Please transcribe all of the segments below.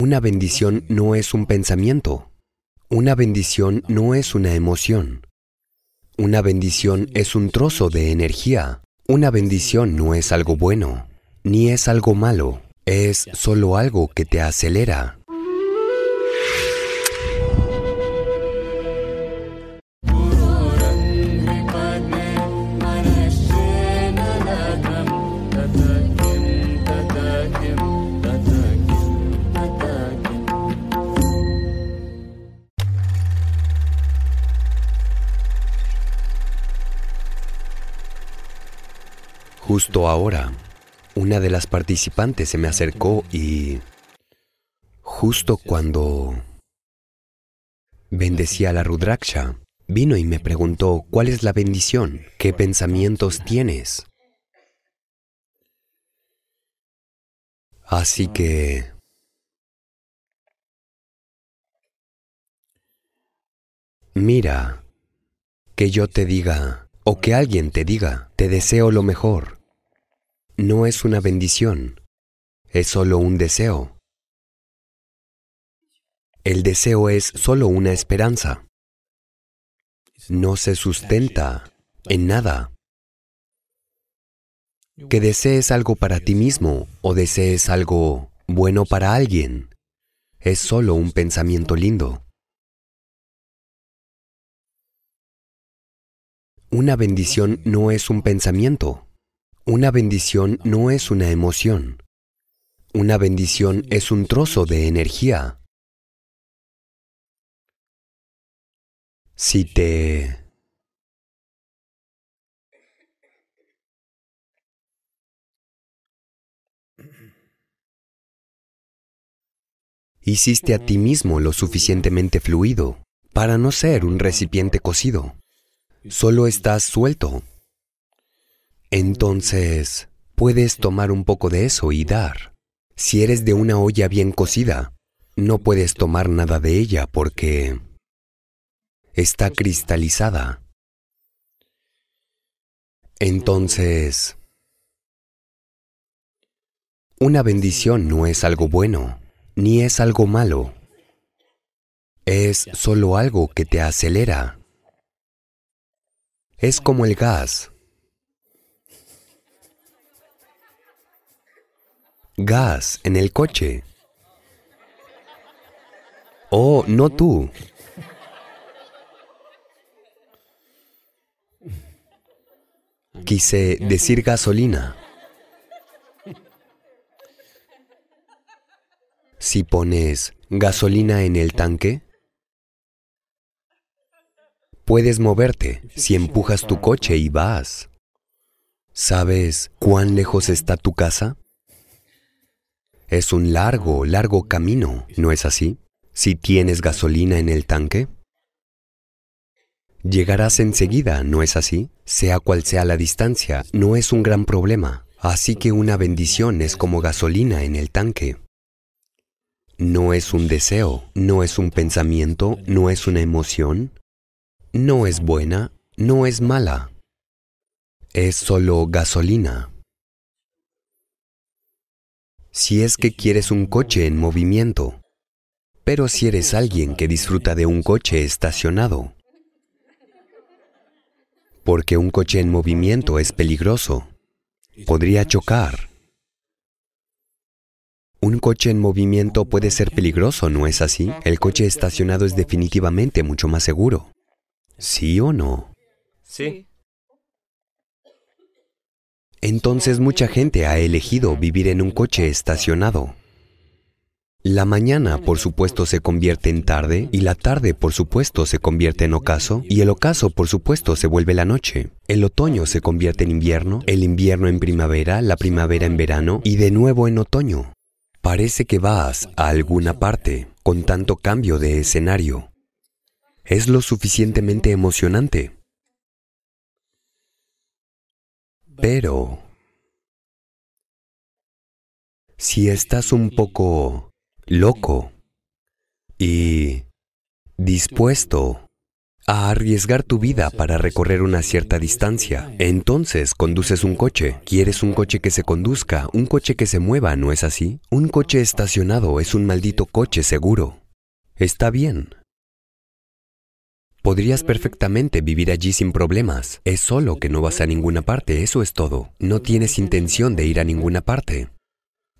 Una bendición no es un pensamiento. Una bendición no es una emoción. Una bendición es un trozo de energía. Una bendición no es algo bueno, ni es algo malo. Es solo algo que te acelera. Justo ahora, una de las participantes se me acercó y justo cuando bendecía la Rudraksha, vino y me preguntó, ¿cuál es la bendición? ¿Qué pensamientos tienes? Así que... Mira, que yo te diga, o que alguien te diga, te deseo lo mejor no es una bendición, es solo un deseo. El deseo es solo una esperanza. No se sustenta en nada. Que desees algo para ti mismo o desees algo bueno para alguien es solo un pensamiento lindo. Una bendición no es un pensamiento. Una bendición no es una emoción. Una bendición es un trozo de energía. Si te... Hiciste a ti mismo lo suficientemente fluido para no ser un recipiente cocido. Solo estás suelto entonces, puedes tomar un poco de eso y dar. Si eres de una olla bien cocida, no puedes tomar nada de ella porque está cristalizada. Entonces, una bendición no es algo bueno, ni es algo malo. Es solo algo que te acelera. Es como el gas. Gas en el coche. Oh, no tú. Quise decir gasolina. Si pones gasolina en el tanque, puedes moverte si empujas tu coche y vas. ¿Sabes cuán lejos está tu casa? Es un largo, largo camino, ¿no es así? Si tienes gasolina en el tanque. Llegarás enseguida, ¿no es así? Sea cual sea la distancia, no es un gran problema. Así que una bendición es como gasolina en el tanque. No es un deseo, no es un pensamiento, no es una emoción, no es buena, no es mala. Es solo gasolina si es que quieres un coche en movimiento, pero si eres alguien que disfruta de un coche estacionado, porque un coche en movimiento es peligroso, podría chocar. Un coche en movimiento puede ser peligroso, ¿no es así? El coche estacionado es definitivamente mucho más seguro. ¿Sí o no? Sí. Entonces mucha gente ha elegido vivir en un coche estacionado. La mañana, por supuesto, se convierte en tarde, y la tarde, por supuesto, se convierte en ocaso, y el ocaso, por supuesto, se vuelve la noche. El otoño se convierte en invierno, el invierno en primavera, la primavera en verano, y de nuevo en otoño. Parece que vas a alguna parte con tanto cambio de escenario. Es lo suficientemente emocionante. Pero si estás un poco loco y dispuesto a arriesgar tu vida para recorrer una cierta distancia. Entonces conduces un coche. Quieres un coche que se conduzca, un coche que se mueva, ¿no es así? Un coche estacionado es un maldito coche seguro. Está bien. Podrías perfectamente vivir allí sin problemas. Es solo que no vas a ninguna parte, eso es todo. No tienes intención de ir a ninguna parte.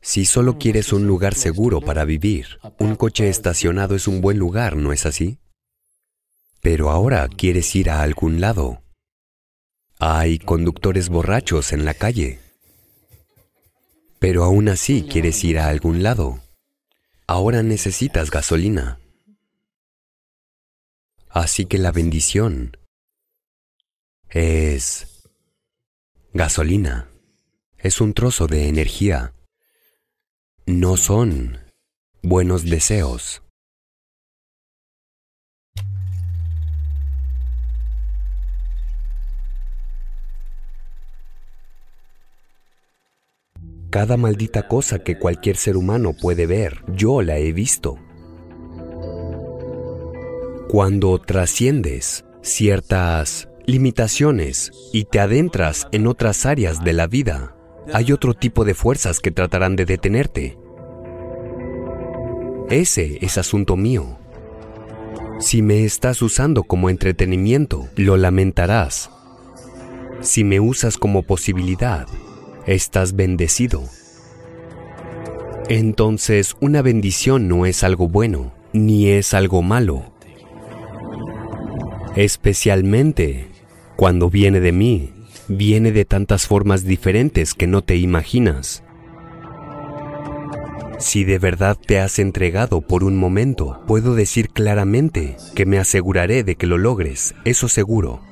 Si solo quieres un lugar seguro para vivir, un coche estacionado es un buen lugar, ¿no es así? Pero ahora quieres ir a algún lado. Hay conductores borrachos en la calle. Pero aún así quieres ir a algún lado. Ahora necesitas gasolina. Así que la bendición es gasolina. Es un trozo de energía. No son buenos deseos. Cada maldita cosa que cualquier ser humano puede ver, yo la he visto. Cuando trasciendes ciertas limitaciones y te adentras en otras áreas de la vida, hay otro tipo de fuerzas que tratarán de detenerte. Ese es asunto mío. Si me estás usando como entretenimiento, lo lamentarás. Si me usas como posibilidad, estás bendecido. Entonces una bendición no es algo bueno, ni es algo malo. Especialmente cuando viene de mí, viene de tantas formas diferentes que no te imaginas. Si de verdad te has entregado por un momento, puedo decir claramente que me aseguraré de que lo logres, eso seguro.